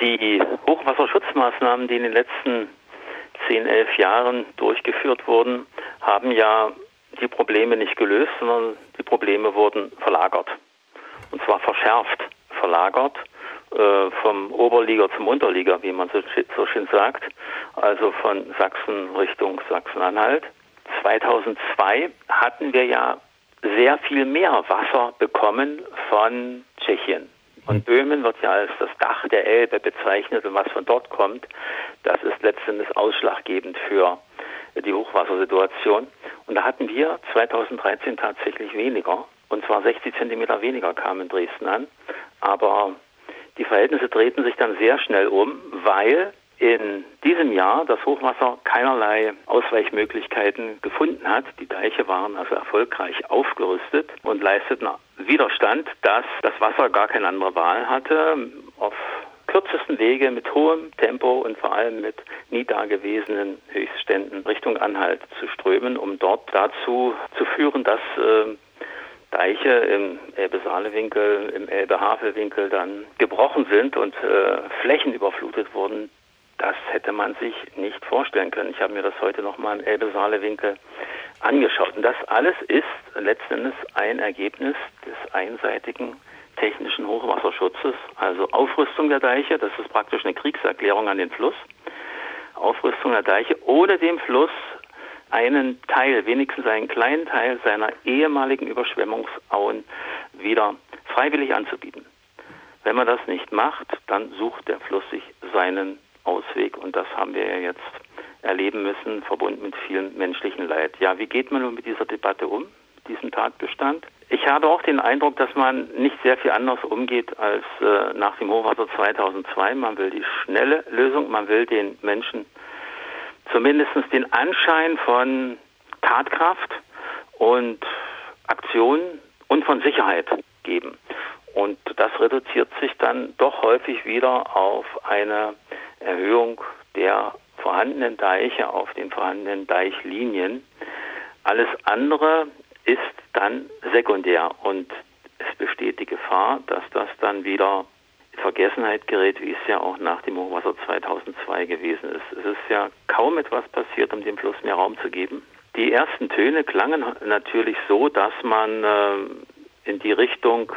Die Hochwasserschutzmaßnahmen, die in den letzten 10, 11 Jahren durchgeführt wurden, haben ja die Probleme nicht gelöst, sondern die Probleme wurden verlagert. Und zwar verschärft verlagert äh, vom Oberliga zum Unterliga, wie man so schön sagt, also von Sachsen Richtung Sachsen-Anhalt. 2002 hatten wir ja sehr viel mehr Wasser bekommen von Tschechien. Und Böhmen wird ja als das Dach der Elbe bezeichnet und was von dort kommt, das ist letztendlich ausschlaggebend für die Hochwassersituation. Und da hatten wir 2013 tatsächlich weniger. Und zwar 60 Zentimeter weniger kamen in Dresden an. Aber die Verhältnisse drehten sich dann sehr schnell um, weil in diesem Jahr das Hochwasser keinerlei Ausweichmöglichkeiten gefunden hat. Die Deiche waren also erfolgreich aufgerüstet und leisteten Widerstand, dass das Wasser gar keine andere Wahl hatte, auf kürzesten Wege mit hohem Tempo und vor allem mit nie dagewesenen Höchstständen Richtung Anhalt zu strömen, um dort dazu zu führen, dass äh, Deiche im Elbe-Saale-Winkel, im Elbe-Havel-Winkel dann gebrochen sind und äh, Flächen überflutet wurden. Das hätte man sich nicht vorstellen können. Ich habe mir das heute nochmal im Elbe-Saale-Winkel angeschaut. Und das alles ist letzten Endes ein Ergebnis des einseitigen technischen Hochwasserschutzes, also Aufrüstung der Deiche, das ist praktisch eine Kriegserklärung an den Fluss. Aufrüstung der Deiche, ohne dem Fluss einen Teil, wenigstens einen kleinen Teil seiner ehemaligen Überschwemmungsauen wieder freiwillig anzubieten. Wenn man das nicht macht, dann sucht der Fluss sich seinen Ausweg und das haben wir ja jetzt erleben müssen, verbunden mit vielen menschlichen Leid. Ja, wie geht man nun mit dieser Debatte um, diesem Tatbestand? Ich habe auch den Eindruck, dass man nicht sehr viel anders umgeht als äh, nach dem Hochwasser 2002. Man will die schnelle Lösung, man will den Menschen zumindest den Anschein von Tatkraft und Aktion und von Sicherheit geben. Und das reduziert sich dann doch häufig wieder auf eine Erhöhung der vorhandenen Deiche auf den vorhandenen Deichlinien. Alles andere ist dann sekundär und es besteht die Gefahr, dass das dann wieder Vergessenheit gerät, wie es ja auch nach dem Hochwasser 2002 gewesen ist. Es ist ja kaum etwas passiert, um dem Fluss mehr Raum zu geben. Die ersten Töne klangen natürlich so, dass man äh, in die Richtung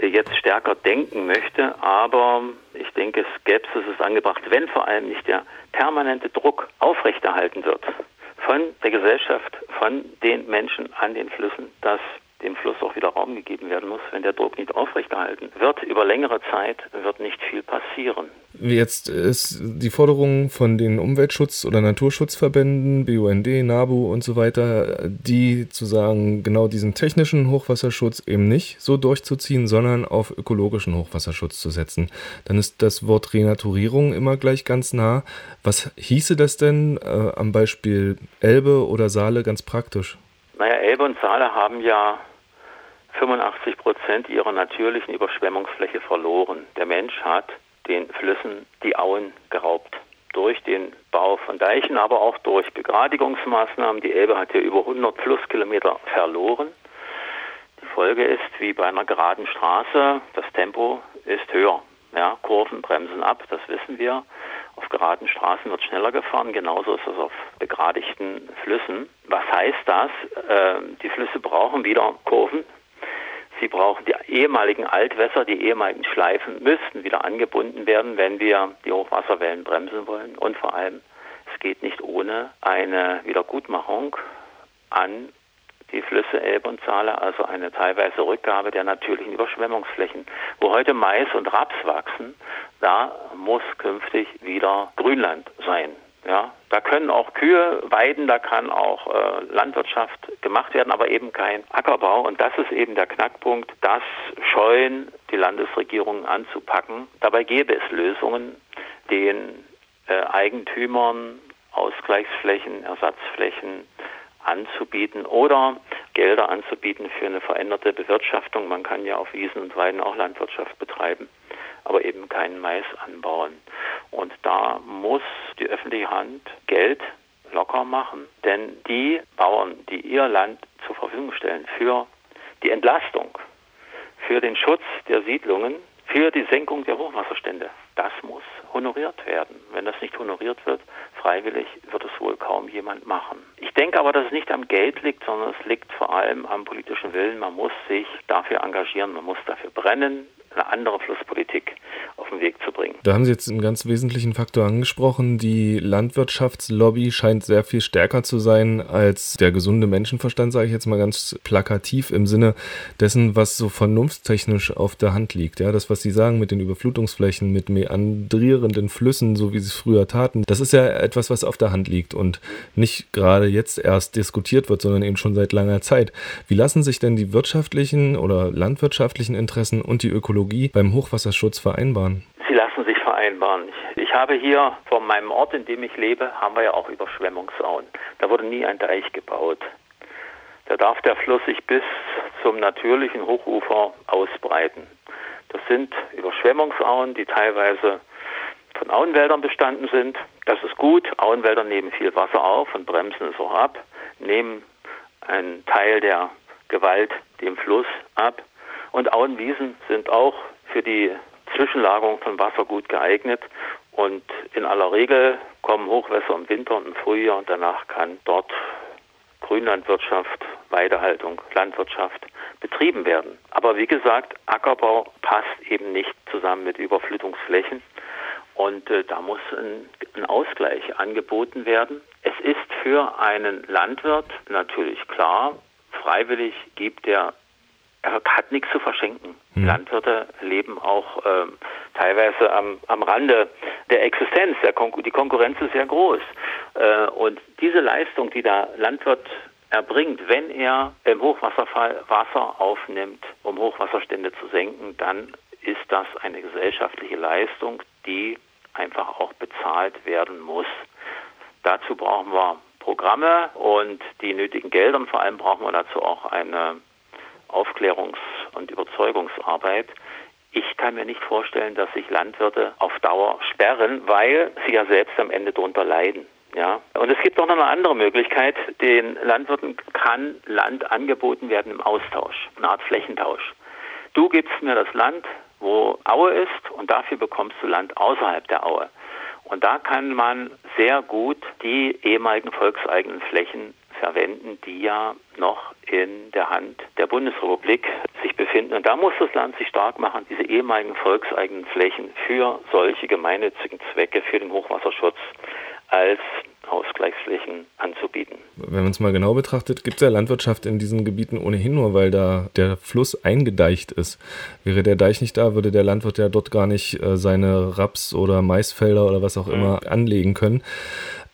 jetzt stärker denken möchte, aber ich denke, Skepsis ist angebracht, wenn vor allem nicht der permanente Druck aufrechterhalten wird von der Gesellschaft, von den Menschen an den Flüssen, dass dem Fluss auch wieder Raum gegeben werden muss. Wenn der Druck nicht aufrechterhalten wird, über längere Zeit wird nicht viel passieren. Jetzt ist die Forderung von den Umweltschutz- oder Naturschutzverbänden, BUND, NABU und so weiter, die zu sagen, genau diesen technischen Hochwasserschutz eben nicht so durchzuziehen, sondern auf ökologischen Hochwasserschutz zu setzen. Dann ist das Wort Renaturierung immer gleich ganz nah. Was hieße das denn äh, am Beispiel Elbe oder Saale ganz praktisch? Naja, Elbe und Saale haben ja 85 Prozent ihrer natürlichen Überschwemmungsfläche verloren. Der Mensch hat den Flüssen die Auen geraubt. Durch den Bau von Deichen, aber auch durch Begradigungsmaßnahmen. Die Elbe hat ja über 100 Flusskilometer verloren. Die Folge ist, wie bei einer geraden Straße, das Tempo ist höher. Ja, Kurven bremsen ab, das wissen wir. Auf geraden Straßen wird schneller gefahren, genauso ist es auf begradigten Flüssen. Was heißt das? Äh, die Flüsse brauchen wieder Kurven, Sie brauchen die ehemaligen Altwässer, die ehemaligen Schleifen müssten wieder angebunden werden, wenn wir die Hochwasserwellen bremsen wollen. Und vor allem, es geht nicht ohne eine Wiedergutmachung an die Flüsse Elbe und Saale, also eine teilweise Rückgabe der natürlichen Überschwemmungsflächen. Wo heute Mais und Raps wachsen, da muss künftig wieder Grünland sein. Ja, da können auch Kühe weiden, da kann auch äh, Landwirtschaft gemacht werden, aber eben kein Ackerbau. Und das ist eben der Knackpunkt, das scheuen die Landesregierungen anzupacken. Dabei gäbe es Lösungen, den äh, Eigentümern Ausgleichsflächen, Ersatzflächen anzubieten oder Gelder anzubieten für eine veränderte Bewirtschaftung. Man kann ja auf Wiesen und Weiden auch Landwirtschaft betreiben aber eben keinen Mais anbauen. Und da muss die öffentliche Hand Geld locker machen, denn die Bauern, die ihr Land zur Verfügung stellen für die Entlastung, für den Schutz der Siedlungen, für die Senkung der Hochwasserstände, das muss honoriert werden. Wenn das nicht honoriert wird, freiwillig, wird es wohl kaum jemand machen. Ich denke aber, dass es nicht am Geld liegt, sondern es liegt vor allem am politischen Willen. Man muss sich dafür engagieren, man muss dafür brennen, eine andere Flusspolitik den Weg zu bringen. Da haben Sie jetzt einen ganz wesentlichen Faktor angesprochen. Die Landwirtschaftslobby scheint sehr viel stärker zu sein als der gesunde Menschenverstand, sage ich jetzt mal ganz plakativ im Sinne dessen, was so vernunftstechnisch auf der Hand liegt. Ja, das, was Sie sagen mit den Überflutungsflächen, mit meandrierenden Flüssen, so wie sie es früher taten, das ist ja etwas, was auf der Hand liegt und nicht gerade jetzt erst diskutiert wird, sondern eben schon seit langer Zeit. Wie lassen sich denn die wirtschaftlichen oder landwirtschaftlichen Interessen und die Ökologie beim Hochwasserschutz vereinbaren? Vereinbaren. Ich, habe hier von meinem Ort, in dem ich lebe, haben wir ja auch Überschwemmungsauen. Da wurde nie ein Deich gebaut. Da darf der Fluss sich bis zum natürlichen Hochufer ausbreiten. Das sind Überschwemmungsauen, die teilweise von Auenwäldern bestanden sind. Das ist gut. Auenwälder nehmen viel Wasser auf und bremsen es auch ab, nehmen einen Teil der Gewalt dem Fluss ab. Und Auenwiesen sind auch für die Zwischenlagerung von Wasser gut geeignet. Und in aller Regel kommen Hochwässer im Winter und im Frühjahr und danach kann dort Grünlandwirtschaft, Weidehaltung, Landwirtschaft betrieben werden. Aber wie gesagt, Ackerbau passt eben nicht zusammen mit Überflutungsflächen. Und äh, da muss ein, ein Ausgleich angeboten werden. Es ist für einen Landwirt natürlich klar, freiwillig gibt er er hat nichts zu verschenken. Mhm. Landwirte leben auch ähm, teilweise am, am Rande der Existenz. Der Kon die Konkurrenz ist sehr groß. Äh, und diese Leistung, die der Landwirt erbringt, wenn er im Hochwasserfall Wasser aufnimmt, um Hochwasserstände zu senken, dann ist das eine gesellschaftliche Leistung, die einfach auch bezahlt werden muss. Dazu brauchen wir Programme und die nötigen Gelder und vor allem brauchen wir dazu auch eine Aufklärungs- und Überzeugungsarbeit. Ich kann mir nicht vorstellen, dass sich Landwirte auf Dauer sperren, weil sie ja selbst am Ende darunter leiden. Ja, und es gibt auch noch eine andere Möglichkeit. Den Landwirten kann Land angeboten werden im Austausch, eine Art Flächentausch. Du gibst mir das Land, wo Aue ist, und dafür bekommst du Land außerhalb der Aue. Und da kann man sehr gut die ehemaligen volkseigenen Flächen verwenden, die ja noch in der Hand der Bundesrepublik sich befinden. Und da muss das Land sich stark machen, diese ehemaligen volkseigenen Flächen für solche gemeinnützigen Zwecke, für den Hochwasserschutz als Ausgleichsflächen anzubieten. Wenn man es mal genau betrachtet, gibt es ja Landwirtschaft in diesen Gebieten ohnehin nur, weil da der Fluss eingedeicht ist. Wäre der Deich nicht da, würde der Landwirt ja dort gar nicht äh, seine Raps- oder Maisfelder oder was auch mhm. immer anlegen können.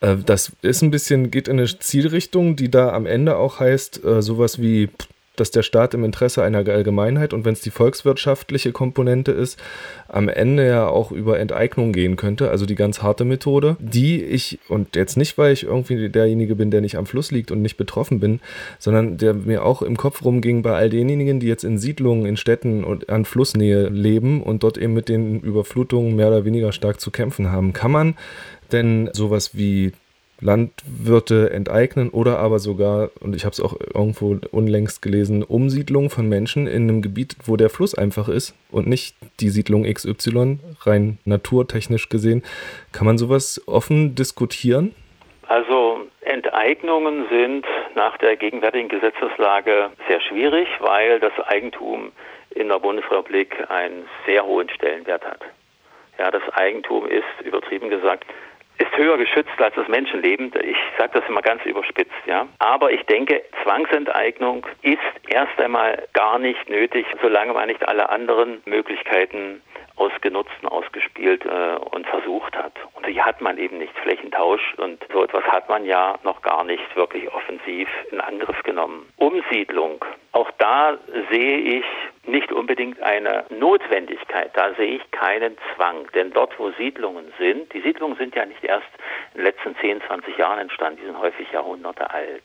Äh, das ist ein bisschen, geht in eine Zielrichtung, die da am Ende auch heißt, äh, sowas wie dass der Staat im Interesse einer Allgemeinheit und wenn es die volkswirtschaftliche Komponente ist, am Ende ja auch über Enteignung gehen könnte, also die ganz harte Methode, die ich, und jetzt nicht, weil ich irgendwie derjenige bin, der nicht am Fluss liegt und nicht betroffen bin, sondern der mir auch im Kopf rumging bei all denjenigen, die jetzt in Siedlungen, in Städten und an Flussnähe leben und dort eben mit den Überflutungen mehr oder weniger stark zu kämpfen haben. Kann man denn sowas wie Landwirte enteignen oder aber sogar, und ich habe es auch irgendwo unlängst gelesen, Umsiedlung von Menschen in einem Gebiet, wo der Fluss einfach ist und nicht die Siedlung XY, rein naturtechnisch gesehen. Kann man sowas offen diskutieren? Also Enteignungen sind nach der gegenwärtigen Gesetzeslage sehr schwierig, weil das Eigentum in der Bundesrepublik einen sehr hohen Stellenwert hat. Ja, das Eigentum ist, übertrieben gesagt, ist höher geschützt als das Menschenleben. Ich sage das immer ganz überspitzt, ja. Aber ich denke, Zwangsenteignung ist erst einmal gar nicht nötig, solange man nicht alle anderen Möglichkeiten ausgenutzt und ausgespielt äh, und versucht hat. Und die hat man eben nicht Flächentausch und so etwas hat man ja noch gar nicht wirklich offensiv in Angriff genommen. Umsiedlung. Auch da sehe ich nicht unbedingt eine Notwendigkeit. Da sehe ich keinen Zwang. Denn dort, wo Siedlungen sind, die Siedlungen sind ja nicht erst in den letzten 10, 20 Jahren entstanden, die sind häufig Jahrhunderte alt.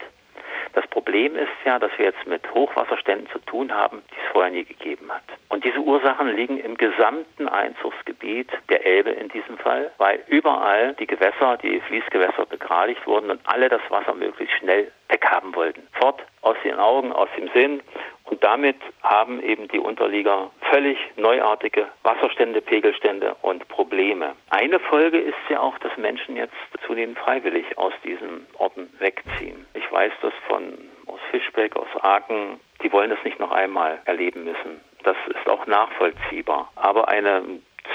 Das Problem ist ja, dass wir jetzt mit Hochwasserständen zu tun haben, die es vorher nie gegeben hat. Und diese Ursachen liegen im gesamten Einzugsgebiet der Elbe in diesem Fall, weil überall die Gewässer, die Fließgewässer begradigt wurden und alle das Wasser möglichst schnell weghaben wollten. Fort aus den Augen, aus dem Sinn Und damit haben eben die Unterlieger völlig neuartige Wasserstände, Pegelstände und Probleme. Eine Folge ist ja auch, dass Menschen jetzt zunehmend freiwillig aus diesen Orten wegziehen. Ich weiß das von aus Fischbeck, aus Aachen, die wollen das nicht noch einmal erleben müssen. Das ist auch nachvollziehbar. Aber eine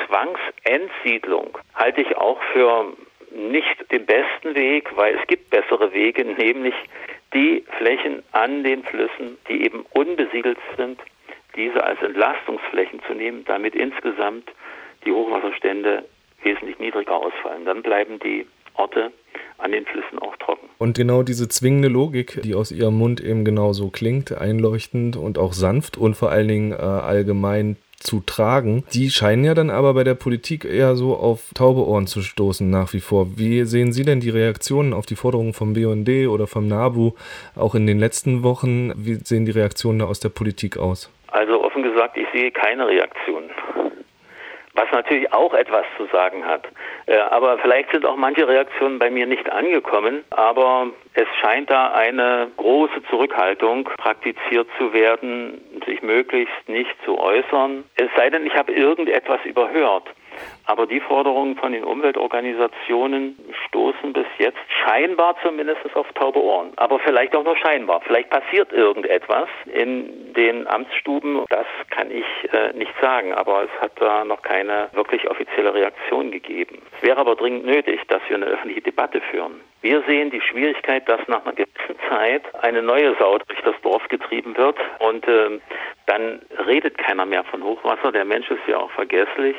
Zwangsentsiedlung halte ich auch für nicht den besten Weg, weil es gibt bessere Wege, nämlich die Flächen an den Flüssen, die eben unbesiedelt sind, diese als Entlastungsflächen zu nehmen, damit insgesamt die Hochwasserstände wesentlich niedriger ausfallen. Dann bleiben die Orte an den Flüssen auch trocken. Und genau diese zwingende Logik, die aus ihrem Mund eben genauso klingt, einleuchtend und auch sanft und vor allen Dingen äh, allgemein zu tragen. Die scheinen ja dann aber bei der Politik eher so auf taube Ohren zu stoßen nach wie vor. Wie sehen Sie denn die Reaktionen auf die Forderungen vom BUND oder vom NABU auch in den letzten Wochen? Wie sehen die Reaktionen da aus der Politik aus? Also offen gesagt, ich sehe keine Reaktion was natürlich auch etwas zu sagen hat. Äh, aber vielleicht sind auch manche Reaktionen bei mir nicht angekommen, aber es scheint da eine große Zurückhaltung praktiziert zu werden, sich möglichst nicht zu äußern. Es sei denn, ich habe irgendetwas überhört. Aber die Forderungen von den Umweltorganisationen stoßen bis jetzt scheinbar zumindest auf taube Ohren. Aber vielleicht auch nur scheinbar. Vielleicht passiert irgendetwas in den Amtsstuben. Das kann ich äh, nicht sagen. Aber es hat da noch keine wirklich offizielle Reaktion gegeben. Es wäre aber dringend nötig, dass wir eine öffentliche Debatte führen. Wir sehen die Schwierigkeit, dass nach einer gewissen Zeit eine neue Sau durch das Dorf getrieben wird und äh, dann redet keiner mehr von Hochwasser. Der Mensch ist ja auch vergesslich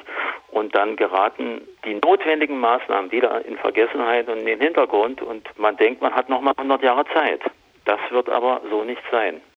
und dann geraten die notwendigen Maßnahmen wieder in Vergessenheit und in den Hintergrund und man denkt, man hat noch mal 100 Jahre Zeit. Das wird aber so nicht sein.